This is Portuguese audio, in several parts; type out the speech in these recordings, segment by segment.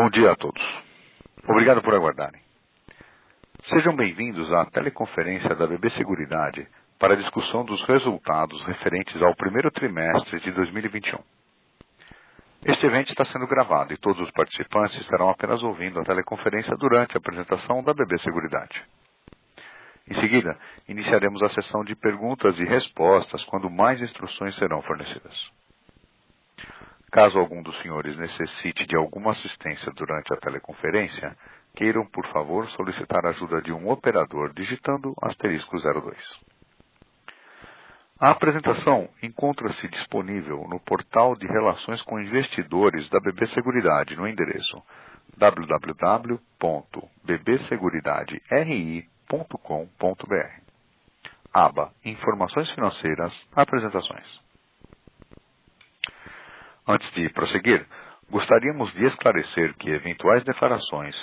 Bom dia a todos. Obrigado por aguardarem. Sejam bem-vindos à teleconferência da BB Seguridade para a discussão dos resultados referentes ao primeiro trimestre de 2021. Este evento está sendo gravado e todos os participantes estarão apenas ouvindo a teleconferência durante a apresentação da BB Seguridade. Em seguida, iniciaremos a sessão de perguntas e respostas quando mais instruções serão fornecidas. Caso algum dos senhores necessite de alguma assistência durante a teleconferência, queiram, por favor, solicitar a ajuda de um operador digitando asterisco 02. A apresentação encontra-se disponível no portal de relações com investidores da BB Seguridade no endereço www.bbseguridaderi.com.br. Aba Informações Financeiras Apresentações. Antes de prosseguir, gostaríamos de esclarecer que eventuais declarações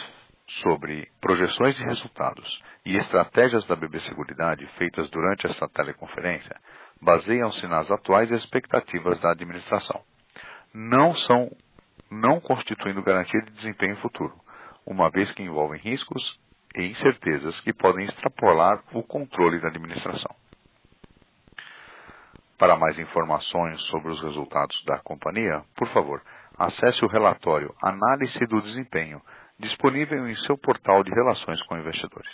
sobre projeções de resultados e estratégias da BB Seguridade feitas durante esta teleconferência baseiam-se nas atuais expectativas da administração. Não são, não constituindo garantia de desempenho futuro, uma vez que envolvem riscos e incertezas que podem extrapolar o controle da administração. Para mais informações sobre os resultados da companhia, por favor, acesse o relatório Análise do Desempenho, disponível em seu portal de relações com investidores.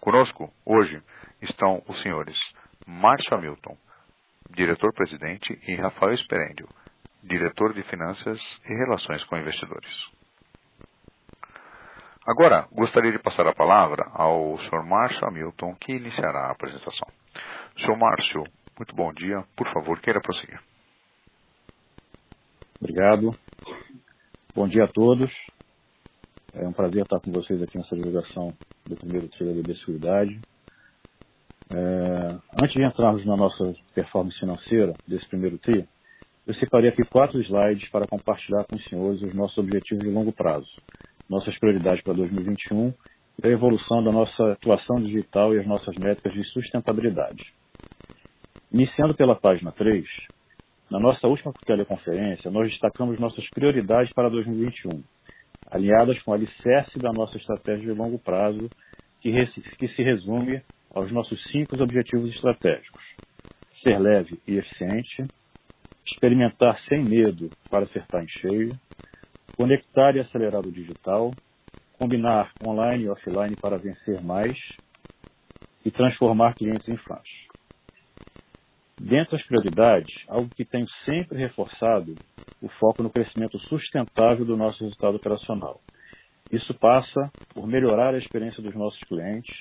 Conosco, hoje, estão os senhores Márcio Hamilton, diretor-presidente, e Rafael Esperendio, diretor de Finanças e Relações com Investidores. Agora, gostaria de passar a palavra ao Sr. Márcio Hamilton, que iniciará a apresentação. Sr. Márcio, muito bom dia. Por favor, queira prosseguir. Obrigado. Bom dia a todos. É um prazer estar com vocês aqui nessa divulgação do primeiro trio da Seguridade. É, antes de entrarmos na nossa performance financeira desse primeiro TRI, eu separei aqui quatro slides para compartilhar com os senhores os nossos objetivos de longo prazo, nossas prioridades para 2021 e a evolução da nossa atuação digital e as nossas métricas de sustentabilidade. Iniciando pela página 3, na nossa última teleconferência, nós destacamos nossas prioridades para 2021, alinhadas com o alicerce da nossa estratégia de longo prazo, que, que se resume aos nossos cinco objetivos estratégicos. Ser leve e eficiente, experimentar sem medo para acertar em cheio, conectar e acelerar o digital, combinar online e offline para vencer mais e transformar clientes em fãs. Dentre as prioridades, algo que tenho sempre reforçado, o foco no crescimento sustentável do nosso resultado operacional. Isso passa por melhorar a experiência dos nossos clientes,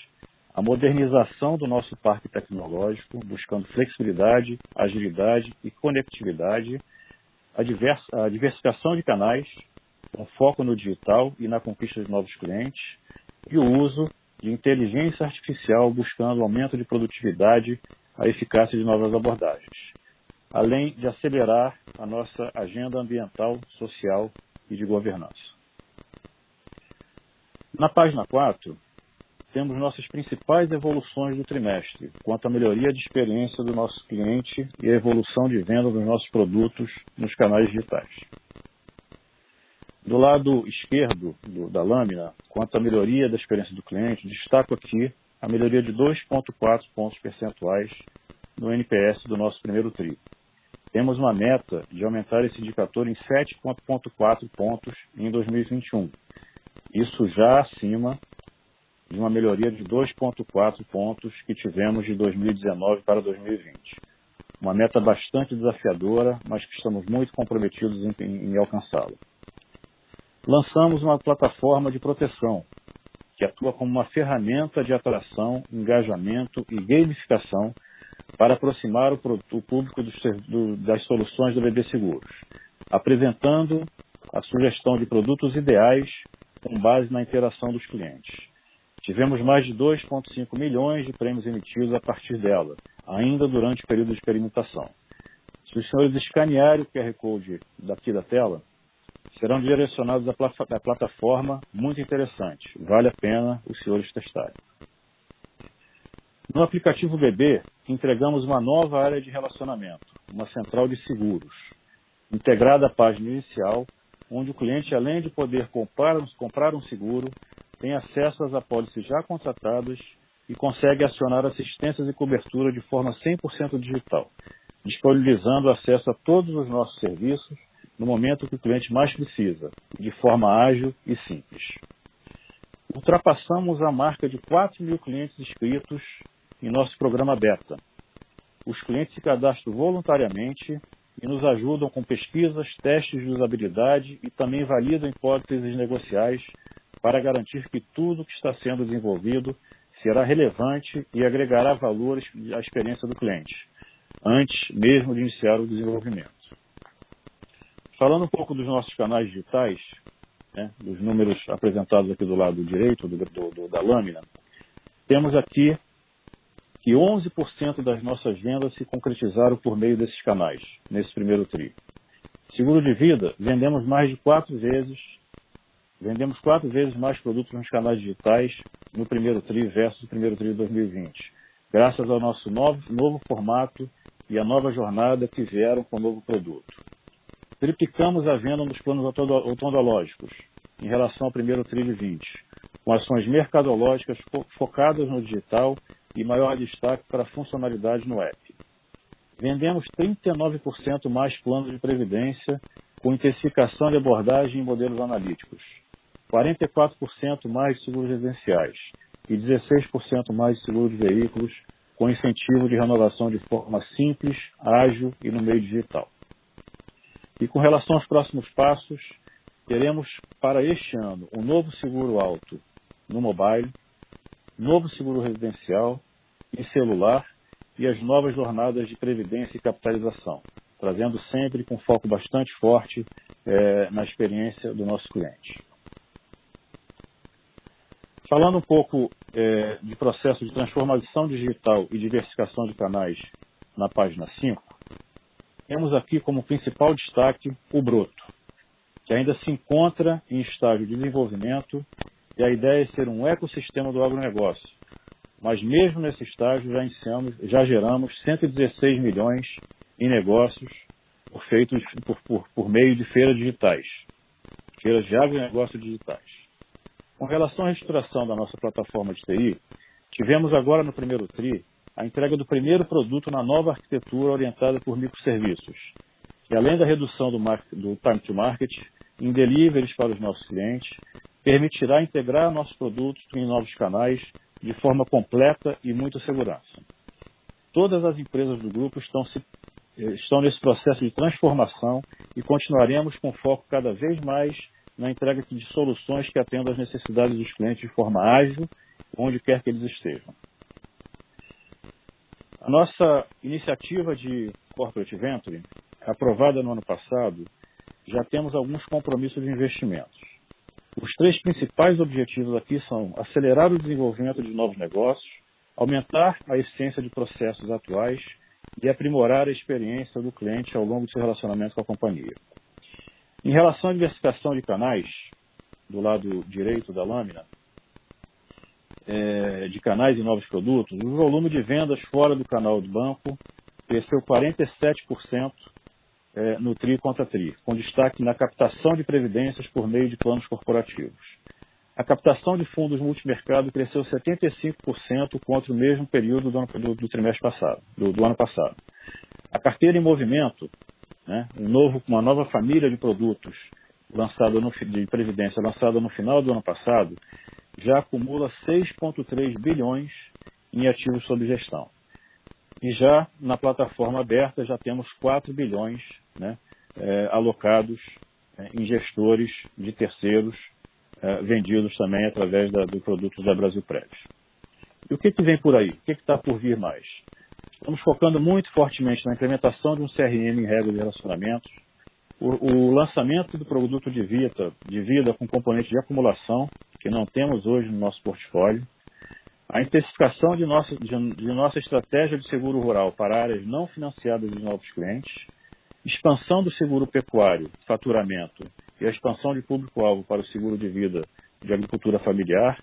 a modernização do nosso parque tecnológico, buscando flexibilidade, agilidade e conectividade, a, a diversificação de canais, com foco no digital e na conquista de novos clientes, e o uso de inteligência artificial buscando aumento de produtividade a eficácia de novas abordagens, além de acelerar a nossa agenda ambiental, social e de governança. Na página 4, temos nossas principais evoluções do trimestre, quanto à melhoria de experiência do nosso cliente e a evolução de venda dos nossos produtos nos canais digitais. Do lado esquerdo do, da lâmina, quanto à melhoria da experiência do cliente, destaco aqui a melhoria de 2,4 pontos percentuais no NPS do nosso primeiro TRI. Temos uma meta de aumentar esse indicador em 7,4 pontos em 2021. Isso já acima de uma melhoria de 2,4 pontos que tivemos de 2019 para 2020. Uma meta bastante desafiadora, mas que estamos muito comprometidos em, em, em alcançá-la. Lançamos uma plataforma de proteção que atua como uma ferramenta de atração, engajamento e gamificação para aproximar o, público das soluções do BB Seguros, apresentando a sugestão de produtos ideais com base na interação dos clientes. Tivemos mais de 2,5 milhões de prêmios emitidos a partir dela, ainda durante o período de experimentação. Se os senhores escanearem o QR Code daqui da tela, serão direcionados à plataforma muito interessante. Vale a pena os senhores testarem. No aplicativo BB, entregamos uma nova área de relacionamento, uma central de seguros, integrada à página inicial, onde o cliente, além de poder comprar, comprar um seguro, tem acesso às apólices já contratadas e consegue acionar assistências e cobertura de forma 100% digital, disponibilizando acesso a todos os nossos serviços no momento que o cliente mais precisa, de forma ágil e simples. Ultrapassamos a marca de 4 mil clientes inscritos em nosso programa beta. Os clientes se cadastram voluntariamente e nos ajudam com pesquisas, testes de usabilidade e também validam hipóteses negociais para garantir que tudo que está sendo desenvolvido será relevante e agregará valores à experiência do cliente, antes mesmo de iniciar o desenvolvimento. Falando um pouco dos nossos canais digitais, né, dos números apresentados aqui do lado direito do, do, do, da lâmina, temos aqui que 11% das nossas vendas se concretizaram por meio desses canais, nesse primeiro tri. Seguro de vida, vendemos mais de quatro vezes, vendemos quatro vezes mais produtos nos canais digitais no primeiro tri versus o primeiro tri de 2020, graças ao nosso novo, novo formato e a nova jornada que vieram com o novo produto. Triplicamos a venda nos planos odontológicos em relação ao primeiro tri de 20, com ações mercadológicas focadas no digital e maior destaque para a funcionalidade no app. Vendemos 39% mais planos de previdência, com intensificação de abordagem em modelos analíticos, 44% mais seguros residenciais e 16% mais de seguro de veículos, com incentivo de renovação de forma simples, ágil e no meio digital. E com relação aos próximos passos, teremos para este ano um novo seguro alto no mobile, novo seguro residencial e celular e as novas jornadas de previdência e capitalização, trazendo sempre com foco bastante forte é, na experiência do nosso cliente. Falando um pouco é, de processo de transformação digital e diversificação de canais na página 5, temos aqui como principal destaque o Broto, que ainda se encontra em estágio de desenvolvimento e a ideia é ser um ecossistema do agronegócio. Mas mesmo nesse estágio já, iniciamos, já geramos 116 milhões em negócios por, feitos por, por, por meio de feiras digitais, feiras de agronegócio digitais. Com relação à reestruturação da nossa plataforma de TI, tivemos agora no primeiro TRI a entrega do primeiro produto na nova arquitetura orientada por microserviços, que além da redução do, do time to market em deliveries para os nossos clientes, permitirá integrar nossos produtos em novos canais de forma completa e muita segurança. Todas as empresas do grupo estão, se, eh, estão nesse processo de transformação e continuaremos com foco cada vez mais na entrega de soluções que atendam às necessidades dos clientes de forma ágil, onde quer que eles estejam. A nossa iniciativa de Corporate Venture, aprovada no ano passado, já temos alguns compromissos de investimentos. Os três principais objetivos aqui são acelerar o desenvolvimento de novos negócios, aumentar a eficiência de processos atuais e aprimorar a experiência do cliente ao longo do seu relacionamento com a companhia. Em relação à diversificação de canais, do lado direito da lâmina, é, de canais e novos produtos, o volume de vendas fora do canal do banco cresceu 47% é, no TRI contra TRI, com destaque na captação de previdências por meio de planos corporativos. A captação de fundos multimercado cresceu 75% contra o mesmo período do, ano, do, do trimestre passado, do, do, ano passado. A carteira em movimento né, um novo, uma nova família de produtos lançada no, de previdência lançada no final do ano passado, já acumula 6,3 bilhões em ativos sob gestão. E já na plataforma aberta já temos 4 bilhões né, é, alocados é, em gestores de terceiros é, vendidos também através da, do produto da Brasil Prédios. E o que, que vem por aí? O que está por vir mais? Estamos focando muito fortemente na implementação de um CRM em regra de relacionamentos, o, o, lançamento do produto de vida, de vida com componente de acumulação, que não temos hoje no nosso portfólio, a intensificação de nossa, de, de nossa estratégia de seguro rural para áreas não financiadas de novos clientes, expansão do seguro pecuário, faturamento e a expansão de público-alvo para o seguro de vida de agricultura familiar,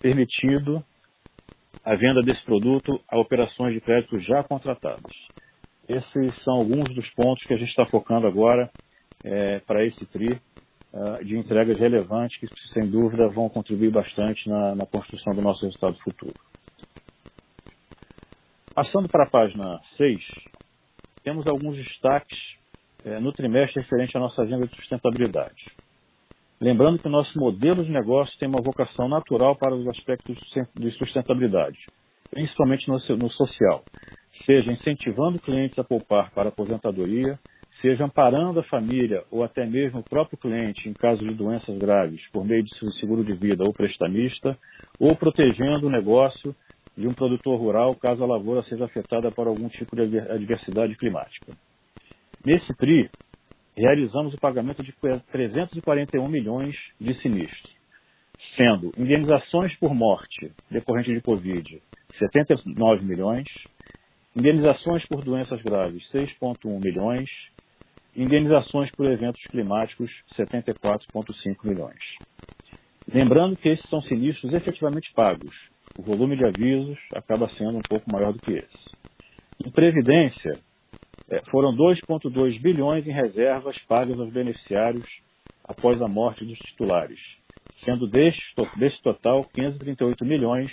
permitido a venda desse produto a operações de crédito já contratadas. Esses são alguns dos pontos que a gente está focando agora é, para esse TRI, uh, de entregas relevantes que, sem dúvida, vão contribuir bastante na, na construção do nosso resultado futuro. Passando para a página 6, temos alguns destaques eh, no trimestre referente à nossa agenda de sustentabilidade. Lembrando que o nosso modelo de negócio tem uma vocação natural para os aspectos de sustentabilidade, principalmente no, no social, seja incentivando clientes a poupar para a aposentadoria, seja amparando a família ou até mesmo o próprio cliente em caso de doenças graves por meio de seguro de vida ou prestamista, ou protegendo o negócio de um produtor rural caso a lavoura seja afetada por algum tipo de adversidade climática. Nesse TRI, realizamos o pagamento de 341 milhões de sinistros, sendo indenizações por morte decorrente de Covid, 79 milhões, indenizações por doenças graves, 6,1 milhões, indenizações por eventos climáticos, 74,5 milhões. Lembrando que esses são sinistros efetivamente pagos. O volume de avisos acaba sendo um pouco maior do que esse. Em Previdência, é, foram 2,2 bilhões em reservas pagas aos beneficiários após a morte dos titulares, sendo desse total 538 milhões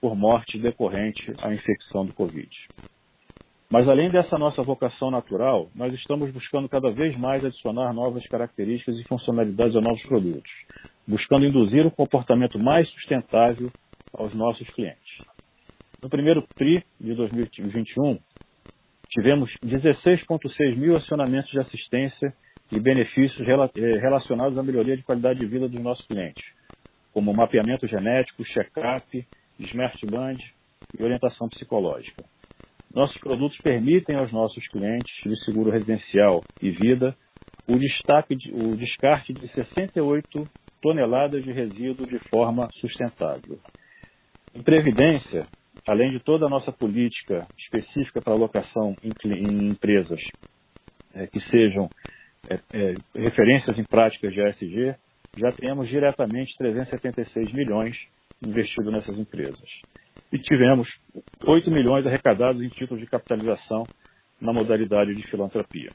por morte decorrente à infecção do Covid. Mas além dessa nossa vocação natural, nós estamos buscando cada vez mais adicionar novas características e funcionalidades a novos produtos, buscando induzir um comportamento mais sustentável aos nossos clientes. No primeiro TRI de 2021, tivemos 16,6 mil acionamentos de assistência e benefícios eh, relacionados à melhoria de qualidade de vida dos nossos clientes, como mapeamento genético, check-up, smart band e orientação psicológica. Nossos produtos permitem aos nossos clientes de seguro residencial e vida o, de, o descarte de 68 toneladas de resíduo de forma sustentável. Em previdência, além de toda a nossa política específica para alocação em, em empresas é, que sejam é, é, referências em práticas de ASG, já temos diretamente 376 milhões investidos nessas empresas. E tivemos 8 milhões arrecadados em títulos de capitalização na modalidade de filantropia.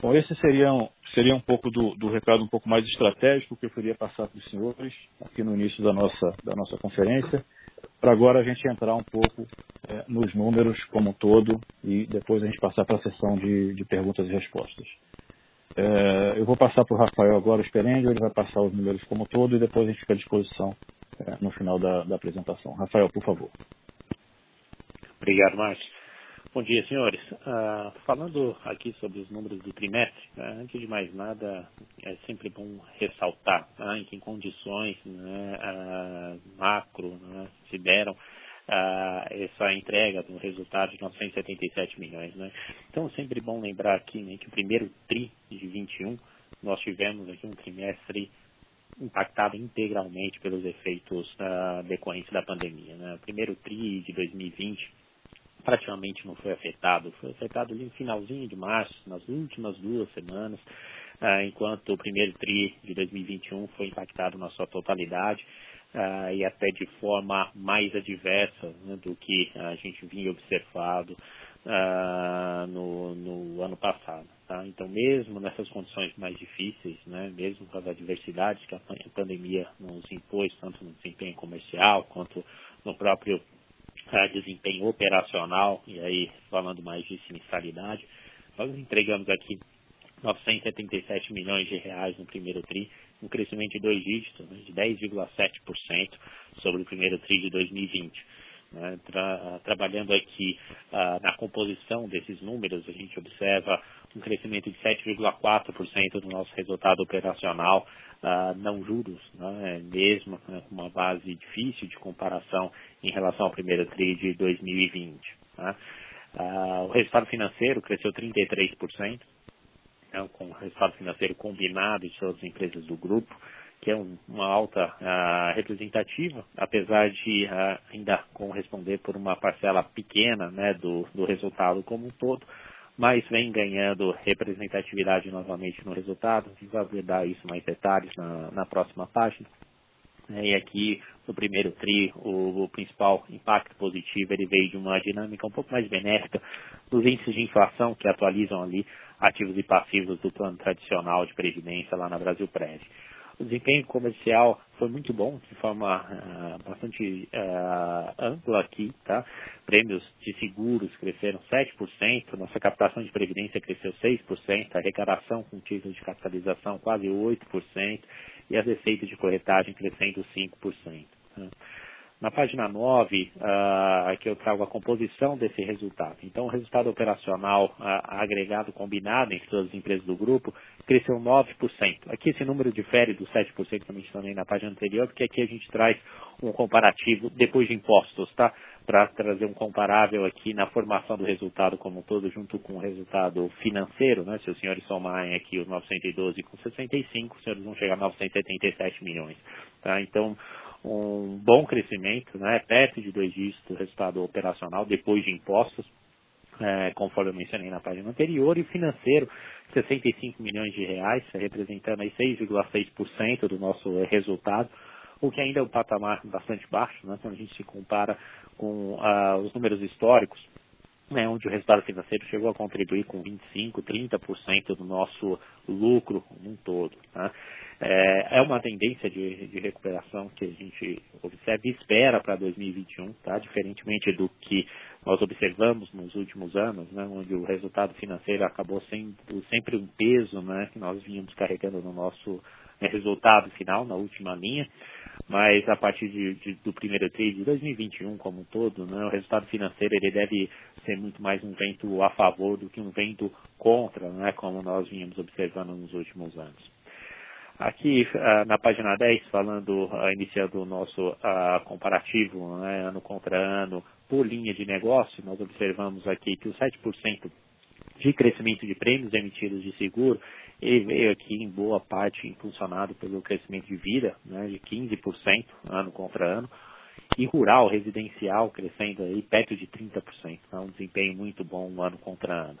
Bom, esse seria seria um pouco do, do, recado um pouco mais estratégico que eu queria passar para os senhores aqui no início da nossa, da nossa conferência, para agora a gente entrar um pouco é, nos números como um todo e depois a gente passar para a sessão de, de, perguntas e respostas. É, eu vou passar para o Rafael agora o Esperendio, ele vai passar os números como um todo e depois a gente fica à disposição no final da, da apresentação. Rafael, por favor. Obrigado, Márcio. Bom dia, senhores. Uh, falando aqui sobre os números do trimestre, uh, antes de mais nada, é sempre bom ressaltar uh, em que condições né, uh, macro né, se deram essa entrega do resultado de 977 milhões. Né? Então, é sempre bom lembrar aqui né, que o primeiro TRI de 21, nós tivemos aqui um trimestre impactado integralmente pelos efeitos decorrentes da pandemia. Né? O primeiro TRI de 2020 praticamente não foi afetado. Foi afetado no finalzinho de março, nas últimas duas semanas, ah, enquanto o primeiro TRI de 2021 foi impactado na sua totalidade ah, e até de forma mais adversa né, do que a gente vinha observado no, no, ano passado. Tá? Então, mesmo nessas condições mais difíceis, né, mesmo com as adversidades que a pandemia nos impôs, tanto no desempenho comercial quanto no próprio desempenho operacional, e aí falando mais de sinistralidade, nós entregamos aqui 977 milhões de reais no primeiro TRI, um crescimento de dois dígitos, né, de 10,7% sobre o primeiro TRI de 2020. Né, tra trabalhando aqui uh, na composição desses números, a gente observa um crescimento de 7,4% do nosso resultado operacional uh, não juros, né, mesmo né, com uma base difícil de comparação em relação ao primeiro TRI de 2020. Né. Uh, o resultado financeiro cresceu 33%, né, com o resultado financeiro combinado de todas as empresas do grupo, que é um, uma alta uh, representativa, apesar de uh, ainda corresponder por uma parcela pequena né, do, do resultado como um todo, mas vem ganhando representatividade novamente no resultado. A gente vai abordar isso mais detalhes na, na próxima página. É, e aqui, no primeiro TRI, o, o, principal impacto positivo ele veio de uma dinâmica um pouco mais benéfica dos índices de inflação que atualizam ali ativos e passivos do plano tradicional de previdência lá na Brasil Prévio. O desempenho comercial foi muito bom, de forma uh, bastante uh, ampla aqui, tá? Prêmios de seguros cresceram 7%, nossa captação de previdência cresceu 6%, a arrecadação com títulos de capitalização quase 8% e as receitas de corretagem crescendo 5%. Tá? Na página 9, uh, ah, aqui eu trago a composição desse resultado. Então, o resultado operacional uh, agregado combinado entre todas as empresas do grupo cresceu 9%. Aqui esse número difere dos 7% que eu mencionei na página anterior, porque aqui a gente traz um comparativo depois de impostos, tá? Para trazer um comparável aqui na formação do resultado como um todo, junto com o resultado financeiro, né? Se os senhores somarem aqui os 912 com 65, os senhores vão chegar a 977 milhões, tá? Então, um bom crescimento, né, perto de dois dígitos do resultado operacional depois de impostos, é, conforme eu mencionei na página anterior, e financeiro, 65 milhões de reais, representando aí 6,6% do nosso resultado, o que ainda é um patamar bastante baixo, né, quando a gente se compara com uh, os números históricos, né, onde o resultado financeiro chegou a contribuir com 25%, 30% do nosso lucro num todo. Tá? É, é, uma tendência de, de, recuperação que a gente observa e espera para 2021, tá? diferentemente do que nós observamos nos últimos anos, né, onde o resultado financeiro acabou sendo sempre um peso né, que nós vínhamos carregando no nosso né, resultado final, na última linha mas a partir de, de, do primeiro TRI de 2021 como um todo, né, o resultado financeiro ele deve ser muito mais um vento a favor do que um vento contra, né, como nós vínhamos observando nos últimos anos. Aqui uh, na página 10, falando, uh, iniciando o nosso uh, comparativo né, ano contra ano por linha de negócio, nós observamos aqui que o 7% de crescimento de prêmios emitidos de seguro ele veio aqui em boa parte impulsionado pelo crescimento de vida, né, de 15% ano contra ano, e rural, residencial, crescendo aí perto de 30%, então um desempenho muito bom ano contra ano.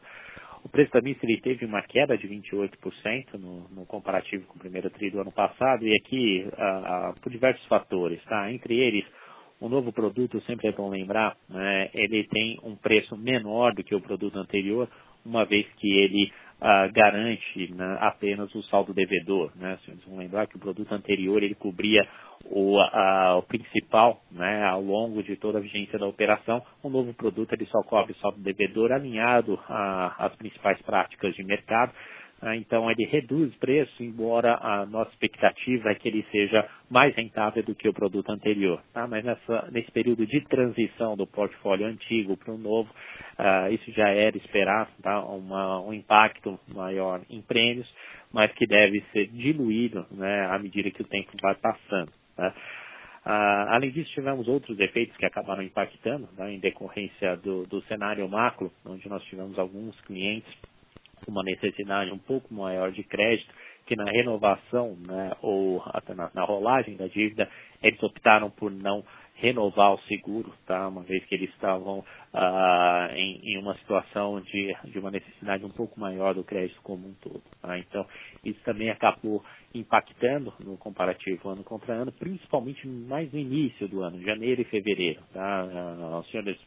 O preço da mista ele teve uma queda de 28% no, no, comparativo com o primeiro tri do ano passado, e aqui ah, ah, por diversos fatores, tá? Entre eles, o novo produto, sempre é bom lembrar, né, ele tem um preço menor do que o produto anterior, uma vez que ele uh, garante né, apenas o saldo devedor. Né? Vocês vão lembrar que o produto anterior ele cobria o, uh, o principal né, ao longo de toda a vigência da operação. O novo produto ele só cobre o saldo devedor alinhado às principais práticas de mercado então ele reduz preço, embora a nossa expectativa é que ele seja mais rentável do que o produto anterior. Tá? Mas nessa, nesse período de transição do portfólio antigo para o novo, uh, isso já era esperar tá? Uma, um impacto maior em prêmios, mas que deve ser diluído né, à medida que o tempo vai passando. Tá? Uh, além disso, tivemos outros efeitos que acabaram impactando, né, em decorrência do, do cenário macro, onde nós tivemos alguns clientes uma necessidade um pouco maior de crédito, que na renovação né, ou até na, na rolagem da dívida, eles optaram por não renovar o seguro, tá? uma vez que eles estavam ah, em, em, uma situação de, de uma necessidade um pouco maior do crédito como um todo. Tá? Então, isso também acabou impactando no comparativo ano contra ano, principalmente mais no início do ano, janeiro e fevereiro. Tá? Ah, os senhores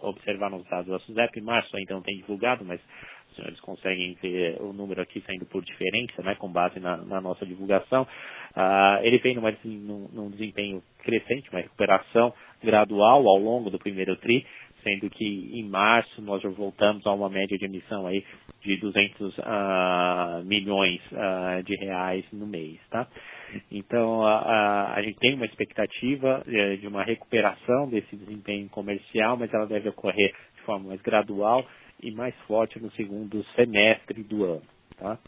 observaram os dados da SUSEP, março ainda não tem divulgado, mas senhores conseguem ver o número aqui saindo por diferença, né, com base na, na nossa divulgação. Ah, ele vem numa, num, num desempenho crescente, uma recuperação gradual ao longo do primeiro TRI, sendo que em março nós já voltamos a uma média de emissão aí de 200 uh, milhões uh, de reais no mês, tá? Então uh, a gente tem uma expectativa uh, de uma recuperação desse desempenho comercial, mas ela deve ocorrer de forma mais gradual e mais forte no segundo semestre do ano. Tá?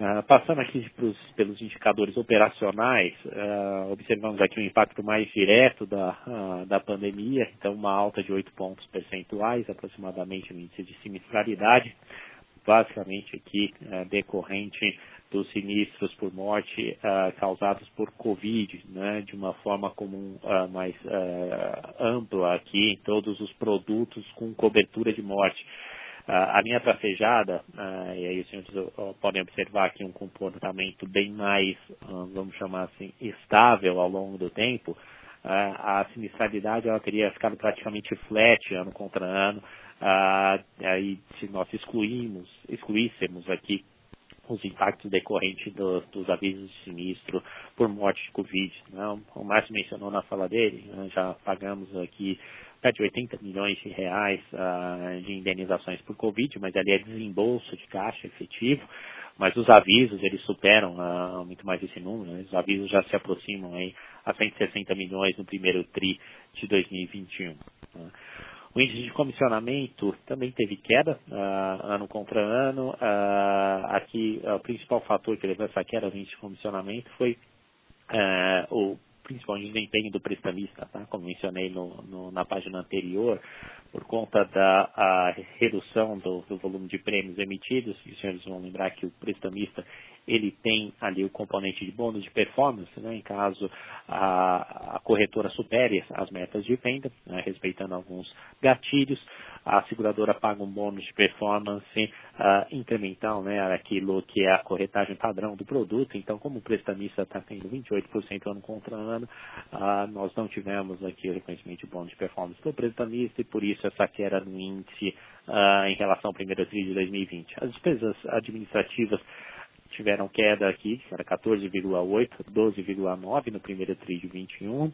Uh, passando aqui pros, pelos indicadores operacionais, uh, observamos aqui o impacto mais direto da, uh, da pandemia, então uma alta de 8 pontos percentuais, aproximadamente no índice de sinistralidade, basicamente aqui decorrente dos sinistros por morte uh, causados por Covid, né, de uma forma comum uh, mais uh, ampla aqui em todos os produtos com cobertura de morte. a linha trafejada, e aí os senhores podem observar aqui um comportamento bem mais, vamos chamar assim, estável ao longo do tempo, a sinistralidade ela teria ficado praticamente flat ano contra ano, aí se nós excluímos, excluíssemos aqui os impactos decorrentes do, dos avisos de sinistro por morte de Covid. Né? O Márcio mencionou na fala dele, né? já pagamos aqui perto de 80 milhões de reais uh, de indenizações por Covid, mas ali é desembolso de caixa efetivo, mas os avisos eles superam uh, muito mais esse número, né? os avisos já se aproximam aí a 160 milhões no primeiro TRI de 2021. Né? O índice de comissionamento também teve queda uh, ano contra ano. Uh, aqui, o principal fator que levou essa queda no índice de comissionamento foi uh, o principal desempenho do prestamista, tá? como mencionei no, no, na página anterior, por conta da redução do, do, volume de prêmios emitidos, os senhores vão lembrar que o prestamista ele tem ali o componente de bônus de performance, né, em caso a, a corretora supere as metas de venda, né, respeitando alguns gatilhos, a seguradora paga um bônus de performance uh, incremental, né, aquilo que é a corretagem padrão do produto. Então, como o prestamista está tendo 28% ano contra ano, uh, nós não tivemos aqui reconhecimento bônus de performance do prestamista e por isso essa queda no índice uh, em relação ao primeiro trimestre de 2020. As despesas administrativas tiveram queda aqui, que era 14,8, 12,9 no primeiro TRI de 21,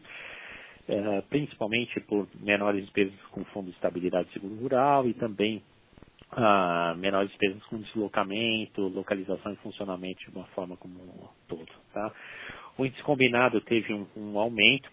eh, principalmente por menores despesas com Fundo de Estabilidade Seguro Rural e também ah, menores despesas com deslocamento, localização e funcionamento de uma forma como um todo. Tá? O índice combinado teve um, um aumento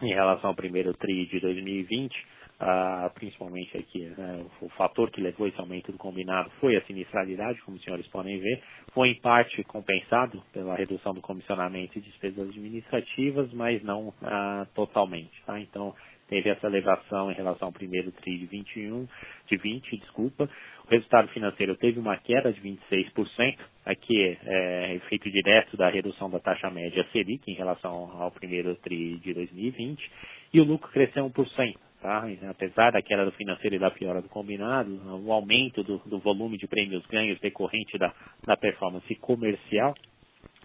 em relação ao primeiro TRI de 2020, ah, principalmente aqui, né, o fator que levou esse aumento do combinado foi a sinistralidade, como os senhores podem ver, foi em parte compensado pela redução do comissionamento e despesas administrativas, mas não ah, totalmente. Tá? Então, teve essa elevação em relação ao primeiro TRI de 21, de 20, desculpa. O resultado financeiro teve uma queda de 26%, aqui é efeito direto da redução da taxa média Selic em relação ao primeiro TRI de 2020, e o lucro cresceu 1%. Tá? Apesar da queda do financeiro e da piora do combinado, o aumento do, do volume de prêmios ganhos decorrente da, da performance comercial,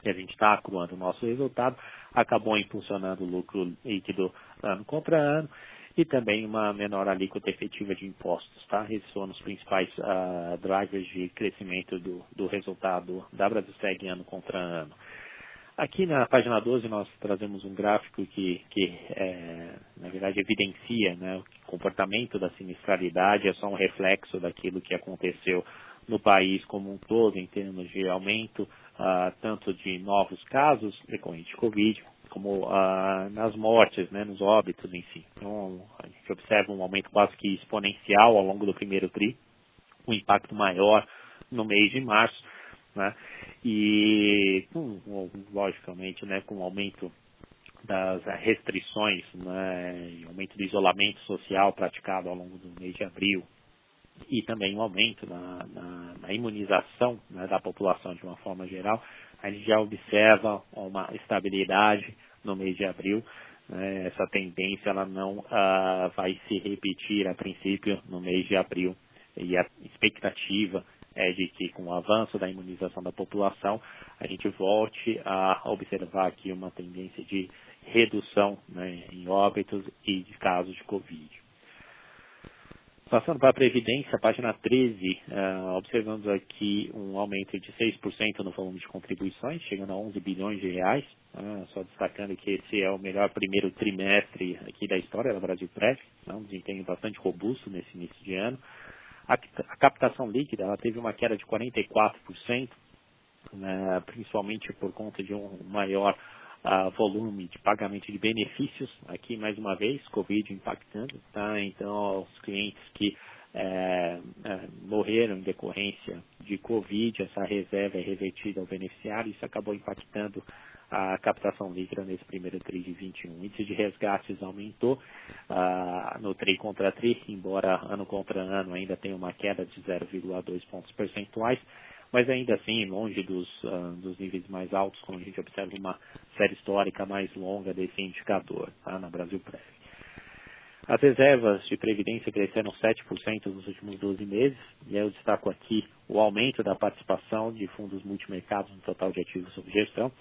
que a gente está acruando o nosso resultado, acabou impulsionando o lucro líquido ano contra ano e também uma menor alíquota efetiva de impostos. Tá? Esses foram os principais uh, drivers de crescimento do, do resultado da Brasilseg ano contra ano. Aqui na página 12 nós trazemos um gráfico que, que é, na verdade, evidencia né, o comportamento da sinistralidade, é só um reflexo daquilo que aconteceu no país como um todo, em termos de aumento uh, tanto de novos casos decorrentes de Covid, como uh, nas mortes, né, nos óbitos em si. Então, a gente observa um aumento quase que exponencial ao longo do primeiro TRI, um impacto maior no mês de março, né? E, com, logicamente, né, com o aumento das restrições, né, aumento do isolamento social praticado ao longo do mês de abril e também o aumento na, na, na imunização né, da população de uma forma geral, a gente já observa uma estabilidade no mês de abril. Né, essa tendência ela não ah, vai se repetir a princípio no mês de abril e a expectativa é de que com o avanço da imunização da população, a gente volte a observar aqui uma tendência de redução né, em óbitos e de casos de Covid. Passando para a Previdência, página 13, uh, eh, observamos aqui um aumento de 6% no volume de contribuições, chegando a 11 bilhões de reais. Uh, só destacando que esse é o melhor primeiro trimestre aqui da história da Brasil Prev, né, um desempenho bastante robusto nesse início de ano. A, captação líquida ela teve uma queda de 44%, né, principalmente por conta de um maior uh, volume de pagamento de benefícios. Aqui, mais uma vez, Covid impactando. Tá? Então, os clientes que é, é, morreram em decorrência de Covid, essa reserva é revertida ao beneficiário, isso acabou impactando a captação líquida nesse primeiro TRI de 21. O índice de resgates aumentou uh, no TRI contra TRI, embora ano contra ano ainda tenha uma queda de 0,2 pontos percentuais, mas ainda assim longe dos, uh, dos níveis mais altos, quando a gente observa uma série histórica mais longa desse indicador tá, na Brasil Prévio. As reservas de previdência cresceram 7% nos últimos 12 meses, e eu destaco aqui o aumento da participação de fundos multimercados no total de ativos sob gestão,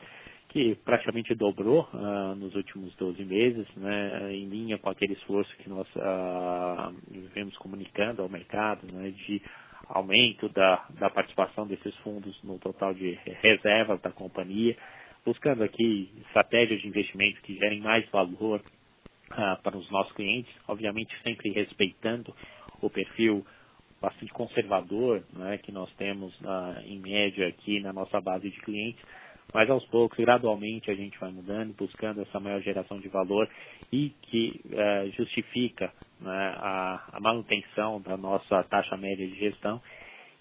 que praticamente dobrou uh, nos últimos 12 meses, né, em linha com aquele esforço que nós uh, vemos comunicando ao mercado né, de aumento da, da participação desses fundos no total de reservas da companhia, buscando aqui estratégias de investimento que gerem mais valor uh, para os nossos clientes, obviamente sempre respeitando o perfil bastante conservador né, que nós temos em média aqui na nossa base de clientes, mas aos poucos, gradualmente, a gente vai mudando, buscando essa maior geração de valor e que uh, justifica né, a, a, manutenção da nossa taxa média de gestão,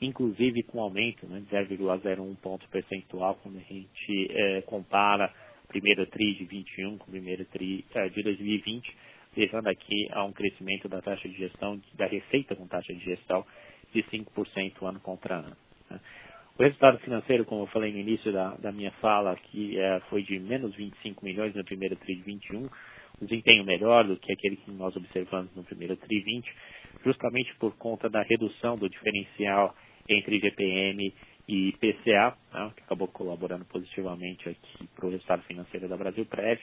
inclusive com aumento né, de 0,01 ponto percentual, quando a gente uh, compara primeiro TRI de 21 com primeiro TRI uh, de 2020, levando aqui a um crescimento da taxa de gestão, da receita com taxa de gestão de 5% ano contra ano. Né. O resultado financeiro, como eu falei no início da, da minha fala, que é, foi de menos 25 milhões no primeiro TRI de 21, um desempenho melhor do que aquele que nós observamos no primeiro TRI 20, justamente por conta da redução do diferencial entre GPM e PCA, né, que acabou colaborando positivamente aqui para o resultado financeiro da Brasil Prev,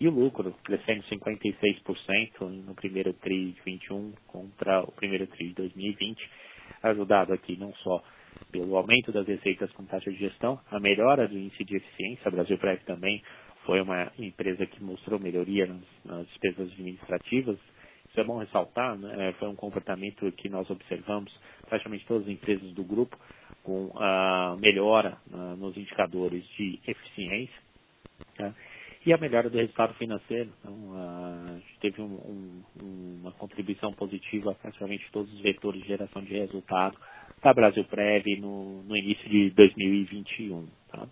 e o lucro crescendo 56% no primeiro TRI de 21 contra o primeiro TRI de 2020, ajudado aqui não só pelo aumento das receitas com taxa de gestão, a melhora do índice de eficiência. A Brasil Preve também foi uma empresa que mostrou melhoria nas, nas despesas administrativas. Isso é bom ressaltar, né? É, foi um comportamento que nós observamos praticamente todas as empresas do grupo com a melhora uh, nos indicadores de eficiência. Tá? E a melhora do resultado financeiro. Então, uh, a gente teve um, um, uma contribuição positiva praticamente todos os vetores de geração de resultado da Brasil Prev no, no início de 2021. Tá?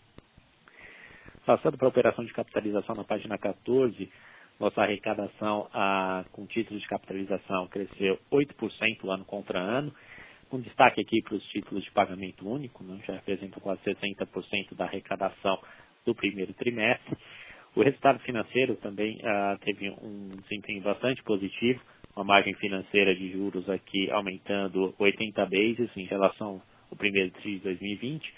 Passando para a operação de capitalização na página 14, nossa arrecadação a, com títulos de capitalização cresceu 8% ano contra ano, com destaque aqui para os títulos de pagamento único, né, já representam quase 60% da arrecadação do primeiro trimestre. O resultado financeiro também ah, teve um desempenho bastante positivo, uma margem financeira de juros aqui aumentando 80 bases em relação ao primeiro TRI de 2020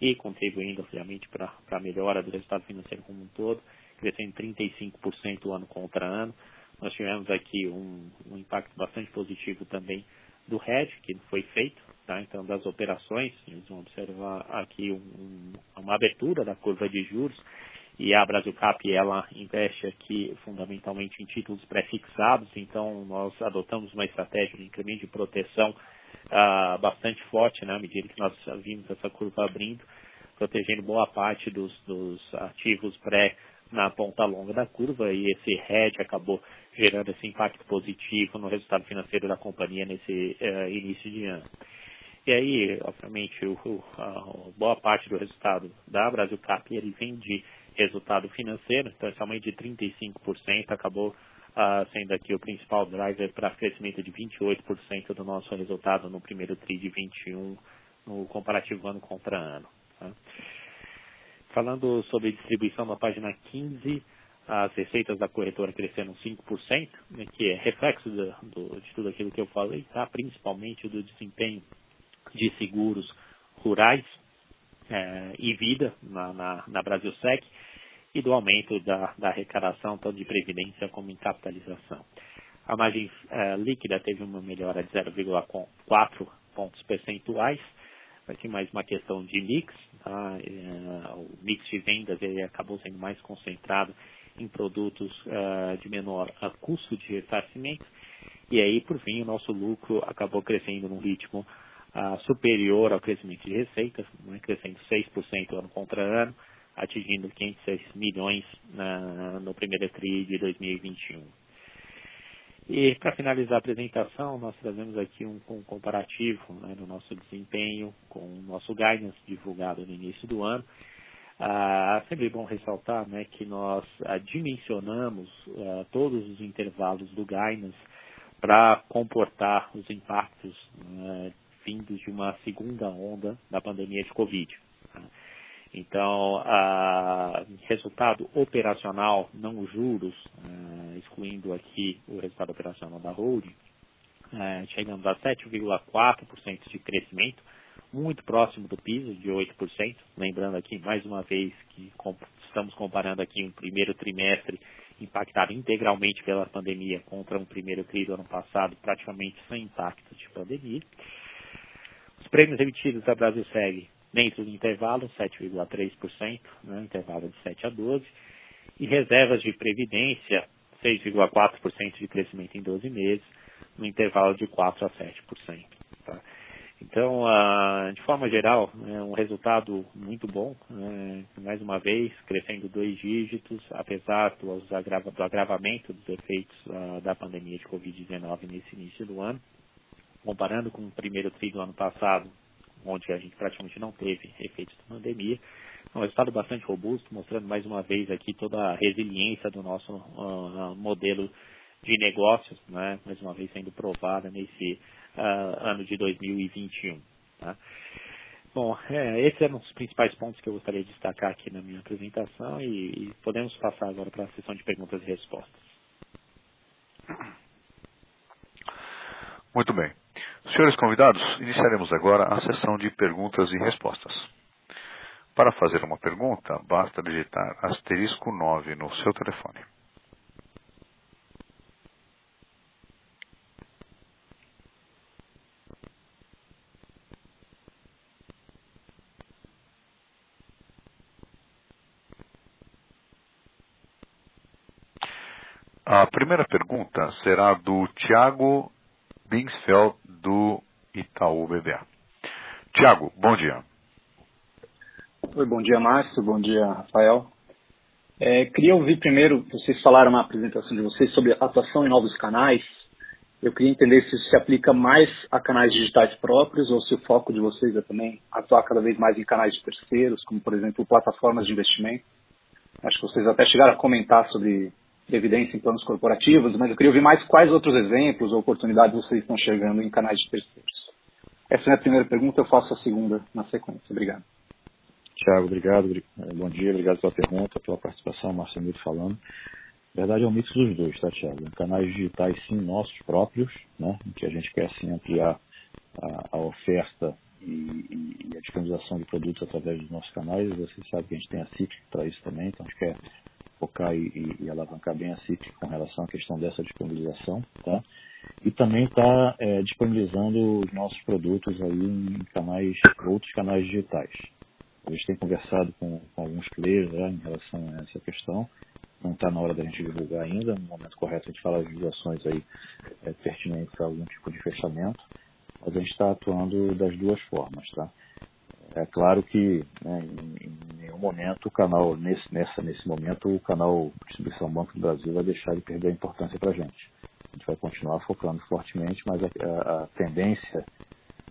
e contribuindo, obviamente, para a melhora do resultado financeiro como um todo, crescendo 35% ano contra ano. Nós tivemos aqui um, um, impacto bastante positivo também do hedge, que foi feito, tá? então das operações, eles vão observar aqui um, uma abertura da curva de juros, e a Brasilcap ela investe aqui fundamentalmente em títulos pré-fixados, então nós adotamos uma estratégia de incremento de proteção uh, bastante forte, né, à medida que nós vimos essa curva abrindo, protegendo boa parte dos, dos ativos pré na ponta longa da curva e esse hedge acabou gerando esse impacto positivo no resultado financeiro da companhia nesse uh, início de ano. E aí, obviamente, o, o, a, boa parte do resultado da Brasil Cap ele vem de resultado financeiro, então esse aumento de 35% acabou uh, sendo aqui o principal driver para crescimento de 28% do nosso resultado no primeiro TRI de 21 no comparativo ano contra ano. Tá? Falando sobre distribuição na página 15, as receitas da corretora cresceram 5%, né, que é reflexo do, do, de tudo aquilo que eu falei, tá? principalmente do desempenho de seguros rurais, é, e vida na, na, na Brasilsec e do aumento da, da arrecadação tanto de previdência como em capitalização. A margem é, líquida teve uma melhora de 0,4 pontos percentuais, aqui mais uma questão de mix, tá? é, o mix de vendas ele acabou sendo mais concentrado em produtos uh, de menor uh, custo de ressarcimento, e aí, por fim, o nosso lucro acabou crescendo num ritmo superior ao crescimento de receitas, né, crescendo 6% ano contra ano, atingindo 506 milhões na, no primeiro TRI de 2021. E para finalizar a apresentação, nós trazemos aqui um, um comparativo né, do nosso desempenho com o nosso guidance divulgado no início do ano. Ah, sempre bom ressaltar né, que nós ah, dimensionamos ah, todos os intervalos do guidance para comportar os impactos né, vindos de uma segunda onda da pandemia de Covid. Então, a, resultado operacional, não os juros, uh, excluindo aqui o resultado operacional da holding, uh, chegando a 7,4% de crescimento, muito próximo do piso de 8%. Lembrando aqui, mais uma vez, que estamos comparando aqui um primeiro trimestre impactado integralmente pela pandemia contra um primeiro tri do ano passado, praticamente sem impacto de pandemia. Os prêmios emitidos da Brasil segue dentro do intervalo, 7,3%, né, intervalo de 7 a 12, e reservas de previdência, 6,4% de crescimento em 12 meses, no intervalo de 4 a 7%. Tá? Então, uh, de forma geral, é um resultado muito bom, né? mais uma vez, crescendo dois dígitos, apesar do, agrava, do agravamento dos efeitos uh, da pandemia de Covid-19 nesse início do ano. Comparando com o primeiro tri do ano passado, onde a gente praticamente não teve efeitos da pandemia. Um resultado bastante robusto, mostrando mais uma vez aqui toda a resiliência do nosso uh, modelo de negócios, né? mais uma vez sendo provada nesse uh, ano de 2021. Tá? Bom, é, esses eram os principais pontos que eu gostaria de destacar aqui na minha apresentação e, e podemos passar agora para a sessão de perguntas e respostas. Muito bem. Senhores convidados, iniciaremos agora a sessão de perguntas e respostas. Para fazer uma pergunta, basta digitar asterisco 9 no seu telefone. A primeira pergunta será do Tiago Binsfeld, do Itaú BBA. Tiago, bom dia. Oi, bom dia, Márcio. Bom dia, Rafael. É, queria ouvir primeiro, vocês falaram na apresentação de vocês sobre atuação em novos canais. Eu queria entender se isso se aplica mais a canais digitais próprios ou se o foco de vocês é também atuar cada vez mais em canais de terceiros, como, por exemplo, plataformas de investimento. Acho que vocês até chegaram a comentar sobre evidência em planos corporativos, mas eu queria ouvir mais quais outros exemplos ou oportunidades vocês estão chegando em canais de terceiros. Essa é a primeira pergunta, eu faço a segunda na sequência. Obrigado. Tiago, obrigado. Bom dia, obrigado pela pergunta, pela participação, Márcio Mito falando. Na verdade, é um mix dos dois, tá, Tiago? Canais digitais, sim, nossos próprios, né, em que a gente quer, sim, ampliar a, a oferta e, e, a disponibilização de produtos através dos nossos canais. Você sabe que a gente tem a CIT para isso também, então a gente quer focar e, e, alavancar bem a CIT com relação à questão dessa disponibilização, tá? E também está é, disponibilizando os nossos produtos aí em canais, outros canais digitais. A gente tem conversado com, com alguns players né, em relação a essa questão. Não está na hora da gente divulgar ainda, no momento correto a gente fala as divulgações aí é, pertinentes a algum tipo de fechamento, mas a gente está atuando das duas formas, tá? É claro que né, em, em, nenhum momento o canal, nesse, nessa, nesse momento, o canal Distribuição Banco do Brasil vai deixar de perder importância para a gente. A gente vai continuar focando fortemente, mas a, a, a tendência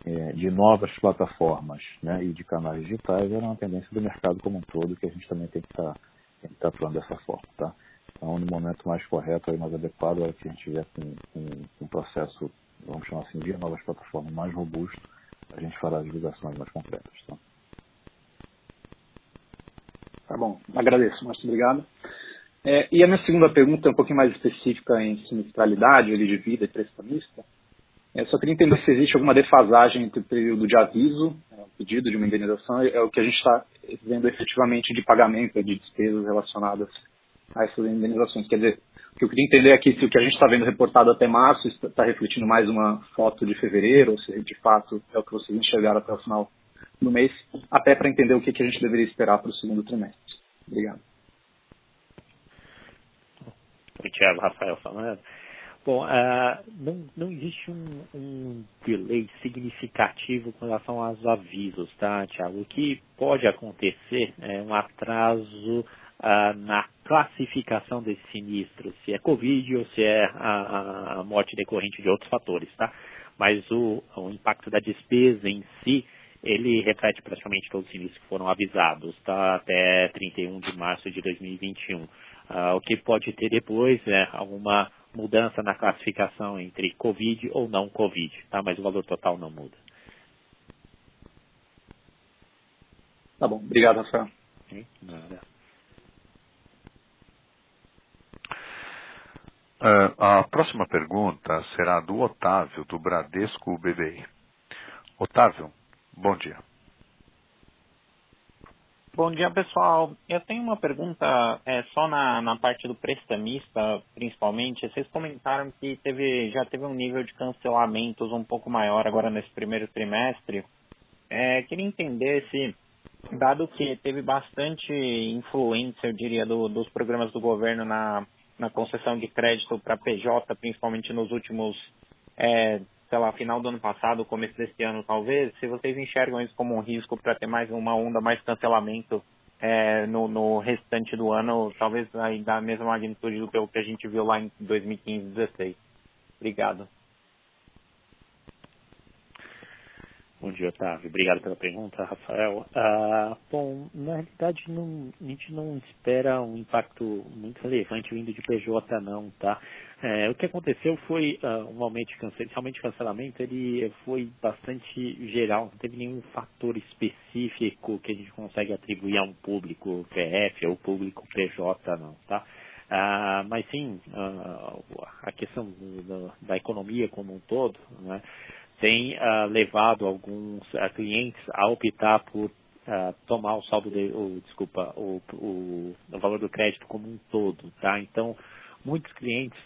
é, de novas plataformas né, e de canais digitais é uma tendência do mercado como um todo que a gente também tem que estar tá, tá atuando dessa forma. Tá? Então, no momento mais correto e mais adequado, é que a gente tiver com, com, com um processo, vamos chamar assim, de novas plataformas mais robusto, a gente fará as divulgações mais concretas. Tá, tá bom, agradeço, Márcio, obrigado. É, e a minha segunda pergunta é um pouquinho mais específica em sinistralidade, ele de vida e prestamista. É, só queria entender se existe alguma defasagem entre o período de aviso, é, o pedido de uma indenização, é o que a gente está vendo efetivamente de pagamento de despesas relacionadas a essas indenizações. Quer dizer, o que eu queria entender aqui se o que a gente está vendo reportado até março está refletindo mais uma foto de fevereiro, ou se de fato é o que vocês enxergaram até o final do mês, até para entender o que, que a gente deveria esperar para o segundo trimestre. Obrigado. Oi, Tiago, Rafael falando. Bom, uh, não, não existe um, um, delay significativo com relação aos avisos, tá, Tiago? O que pode acontecer é um atraso uh, na classificação desse sinistro, se é Covid ou se é a, a morte decorrente de outros fatores, tá? Mas o, o, impacto da despesa em si, ele reflete praticamente todos os sinistros que foram avisados, tá? Até 31 de março de 2021. Uh, ah, o que pode ter depois é alguma mudança na classificação entre Covid ou não Covid, tá? Mas o valor total não muda. Tá bom, obrigado, Rafael. Uh, a próxima pergunta será do Otávio, do Bradesco BBI. Otávio, bom dia. Bom dia, pessoal. Eu tenho uma pergunta é, só na, na parte do prestamista, principalmente. Vocês comentaram que teve, já teve um nível de cancelamentos um pouco maior agora nesse primeiro trimestre. É, queria entender se, dado que teve bastante influência, eu diria, do, dos programas do governo na, na concessão de crédito para PJ, principalmente nos últimos é, sei lá, final do ano passado, começo desse ano talvez, se vocês enxergam isso como um risco para ter mais uma onda, mais cancelamento é, no, no, restante do ano, talvez aí da mesma magnitude do que a gente viu lá em 2015, 2016. Obrigado. Bom dia, Otávio. Obrigado pela pergunta, Rafael. Ah, bom, na realidade, não, a gente não espera um impacto muito relevante vindo de PJ, não, tá? É, o que aconteceu foi uh, um aumento de cancelamento, cancelamento, ele foi bastante geral, não teve nenhum fator específico que a gente consegue atribuir a um público PF ou público PJ, não, tá? Ah, mas sim, uh, a questão do, da economia como um todo, né? Tem uh, levado alguns uh, clientes a optar por uh, tomar o saldo de, o, desculpa, o, o, o, valor do crédito como um todo, tá? Então, muitos clientes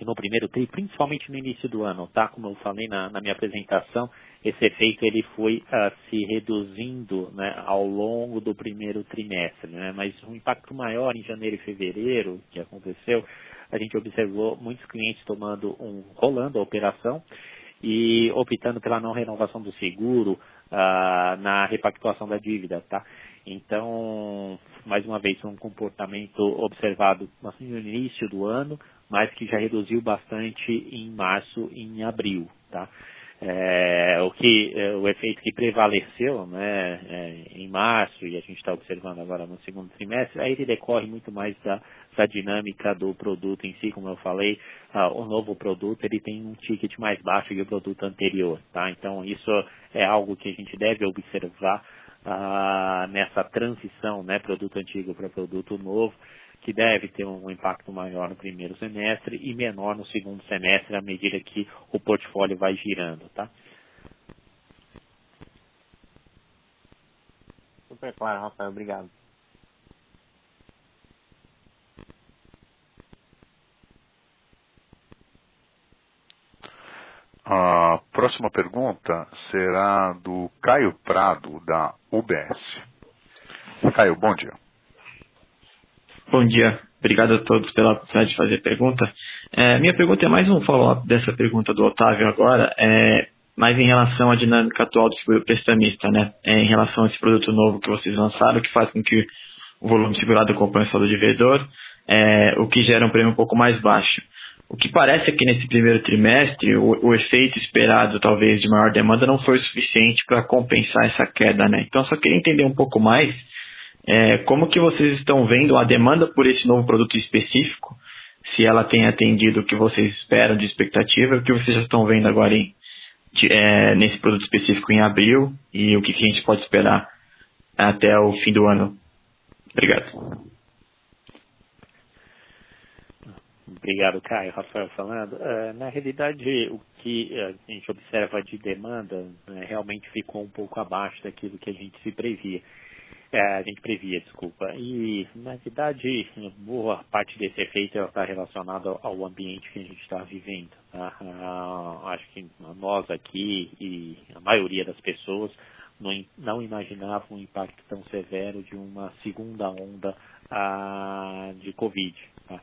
no primeiro TRI, principalmente no início do ano, tá? Como eu falei na, na minha apresentação, esse efeito ele foi se reduzindo né, ao longo do primeiro trimestre, né? Mas um impacto maior em janeiro e fevereiro que aconteceu, a gente observou muitos clientes tomando um rolando a operação e optando pela não renovação do seguro uh, na repactuação da dívida, tá? Então, mais uma vez, um comportamento observado assim, no início do ano, mas que já reduziu bastante em março e em abril, tá? É, o que é, o efeito que prevaleceu né, é, em março e a gente está observando agora no segundo trimestre, aí ele decorre muito mais da, da dinâmica do produto em si, como eu falei, ah, o novo produto ele tem um ticket mais baixo que o produto anterior, tá? Então isso é algo que a gente deve observar ah, nessa transição, né, produto antigo para produto novo que deve ter um impacto maior no primeiro semestre e menor no segundo semestre à medida que o portfólio vai girando, tá? Super claro, Rafael. Obrigado. A próxima pergunta será do Caio Prado, da UBS. Caio, bom dia. Bom dia. Obrigado a todos pela oportunidade de fazer pergunta. É, minha pergunta é mais um follow-up dessa pergunta do Otávio agora, é, mais em relação à dinâmica atual do seguro prestamista, né? É, em relação a esse produto novo que vocês lançaram, que faz com que o volume segurado acompanhe o saldo de devedor, é, o que gera um prêmio um pouco mais baixo. O que parece é que nesse primeiro trimestre, o, o efeito esperado, talvez, de maior demanda não foi o suficiente para compensar essa queda, né? Então, só queria entender um pouco mais é, como que vocês estão vendo a demanda por esse novo produto específico? Se ela tem atendido o que vocês esperam de expectativa, o que vocês já estão vendo agora em, de, é, nesse produto específico em abril e o que, que a gente pode esperar até o fim do ano. Obrigado. Obrigado, Caio. Rafael falando. Uh, na realidade, o que a gente observa de demanda né, realmente ficou um pouco abaixo daquilo que a gente se previa. É, a gente previa, desculpa. E, na verdade, boa parte desse efeito está relacionado ao ambiente que a gente está vivendo. Tá? Ah, acho que nós aqui e a maioria das pessoas não, não imaginavam um impacto tão severo de uma segunda onda ah, de Covid. Tá?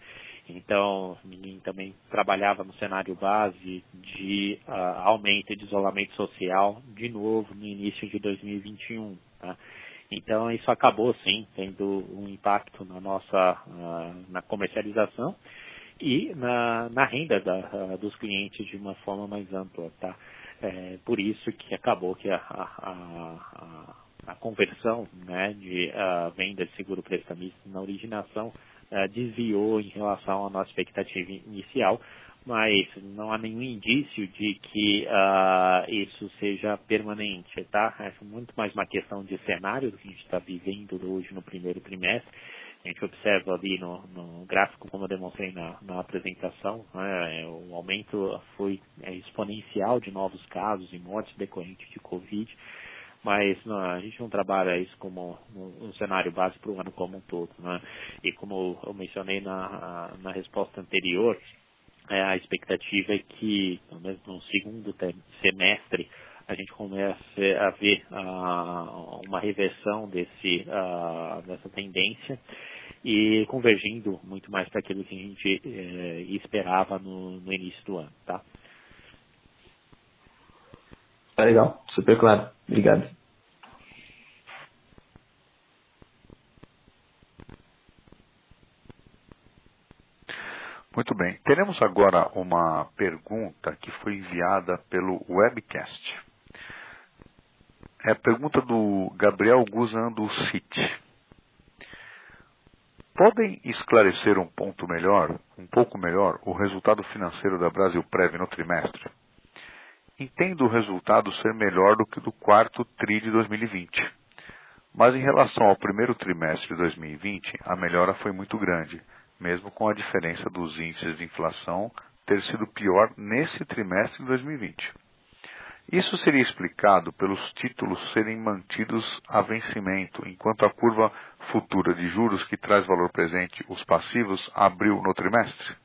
Então, ninguém também trabalhava no cenário base de ah, aumento de isolamento social, de novo, no início de 2021. Tá? Então isso acabou sim tendo um impacto na nossa uh, na comercialização e na, na renda da, uh, dos clientes de uma forma mais ampla, tá? É, por isso que acabou que a, a, a, a conversão né, de uh, venda de seguro prestamista na originação desviou em relação à nossa expectativa inicial, mas não há nenhum indício de que uh, isso seja permanente, tá? É muito mais uma questão de cenário do que a gente está vivendo hoje no primeiro trimestre. A gente observa ali no, no gráfico, como eu demonstrei na, na apresentação, né, o aumento foi é, exponencial de novos casos e mortes decorrentes de Covid, mas não, a gente não trabalha isso como um, um cenário básico para o ano como um todo. Né? E como eu mencionei na, na resposta anterior, é, a expectativa é que, pelo menos no segundo semestre, a gente comece a ver uma reversão desse, dessa tendência e convergindo muito mais para aquilo que a gente uh, esperava no, no, início do ano, tá? Tá legal, super claro. Obrigado. Muito bem. Teremos agora uma pergunta que foi enviada pelo webcast. É a pergunta do Gabriel Guzando City. Podem esclarecer um ponto melhor, um pouco melhor, o resultado financeiro da Brasil Prev no trimestre? Entendo o resultado ser melhor do que do quarto TRI de 2020. Mas em relação ao primeiro trimestre de 2020, a melhora foi muito grande mesmo com a diferença dos índices de inflação ter sido pior nesse trimestre de 2020. Isso seria explicado pelos títulos serem mantidos a vencimento, enquanto a curva futura de juros que traz valor presente, os passivos, abriu no trimestre?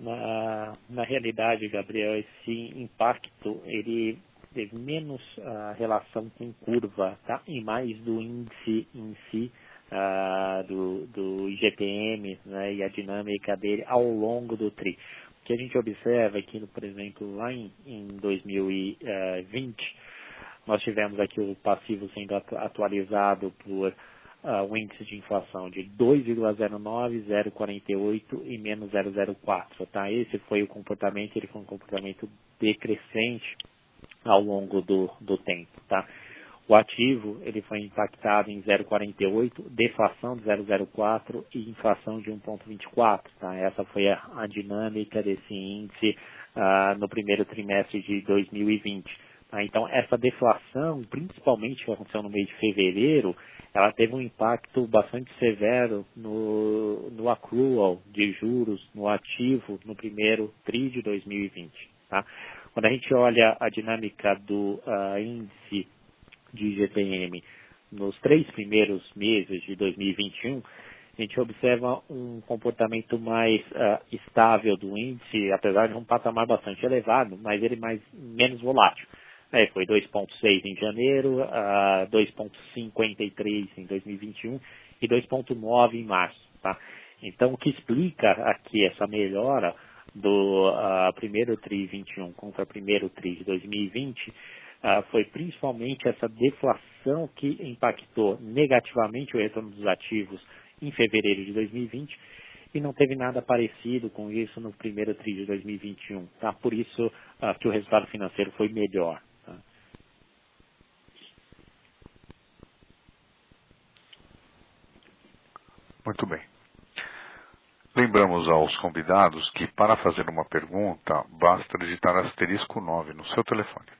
Na, na realidade, Gabriel, esse impacto ele teve menos uh, relação com curva, tá? E mais do índice em si, uh, do, do IGPM, né? E a dinâmica dele ao longo do TRI. O que a gente observa aqui, por exemplo, lá em, em 2020, nós tivemos aqui o passivo sendo atualizado por uh, o índice de inflação de 2,09, 0,48 e menos 0,04. Tá? Esse foi o comportamento, ele foi um comportamento decrescente ao longo do, do tempo, tá? O ativo, ele foi impactado em 0,48, deflação de 0,04 e inflação de 1,24, tá? Essa foi a, a, dinâmica desse índice uh, no primeiro trimestre de 2020. Tá? Então, essa deflação, principalmente que aconteceu no mês de fevereiro, ela teve um impacto bastante severo no, no accrual de juros, no ativo, no primeiro TRI de 2020, tá? Quando a gente olha a dinâmica do uh, índice de IGPM nos três primeiros meses de 2021, a gente observa um comportamento mais uh, estável do índice, apesar de um patamar bastante elevado, mas ele mais menos volátil. É, foi 2,6 em janeiro, uh, 2,53 em 2021 e 2,9 em março. Tá? Então, o que explica aqui essa melhora do uh, primeiro TRI 21 contra o primeiro TRI de 2020 uh, foi principalmente essa deflação que impactou negativamente o retorno dos ativos em fevereiro de 2020 e não teve nada parecido com isso no primeiro TRI de 2021. Tá? Por isso uh, que o resultado financeiro foi melhor. Tá? Muito bem. Lembramos aos convidados que, para fazer uma pergunta, basta digitar asterisco 9 no seu telefone.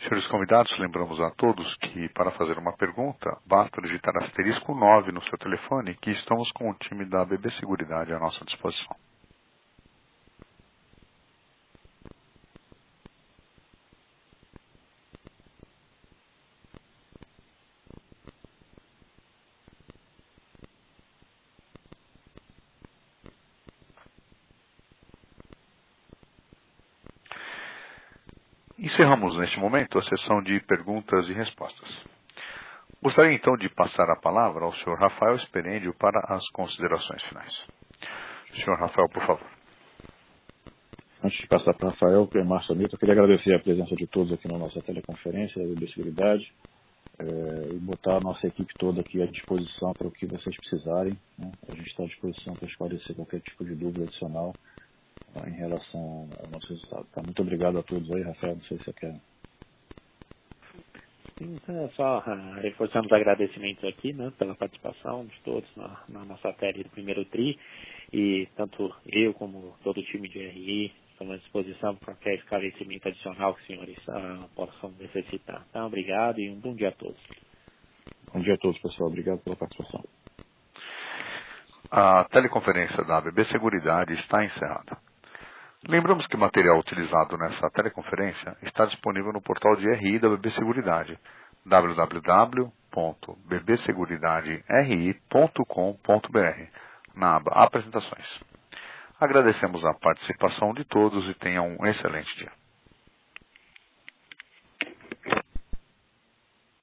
Senhores convidados, lembramos a todos que para fazer uma pergunta, basta digitar asterisco 9 no seu telefone, que estamos com o time da BB Seguridade à nossa disposição. Encerramos neste momento a sessão de perguntas e respostas. Gostaria então de passar a palavra ao Sr. Rafael Esperendio para as considerações finais. Sr. Rafael, por favor. Antes de passar para o Rafael e Márcio Anitta, eu queria agradecer a presença de todos aqui na nossa teleconferência da Ciberseguridade é, e botar a nossa equipe toda aqui à disposição para o que vocês precisarem. Né? A gente está à disposição para esclarecer qualquer tipo de dúvida adicional tá, em relação ao nosso resultado. Tá? Muito obrigado a todos aí, Rafael. Não sei se você quer. Então, só uh, reforçando os agradecimentos aqui né, pela participação de todos na, na nossa série do primeiro TRI e tanto eu como todo o time de RI estamos à disposição para qualquer esclarecimento adicional que os senhores uh, possam necessitar. Então, obrigado e um bom dia a todos. Bom dia a todos, pessoal. Obrigado pela participação. A teleconferência da ABB Seguridade está encerrada. Lembramos que o material utilizado nessa teleconferência está disponível no portal de RI da BB Seguridade, www.bbseguridaderi.com.br, na aba Apresentações. Agradecemos a participação de todos e tenham um excelente dia.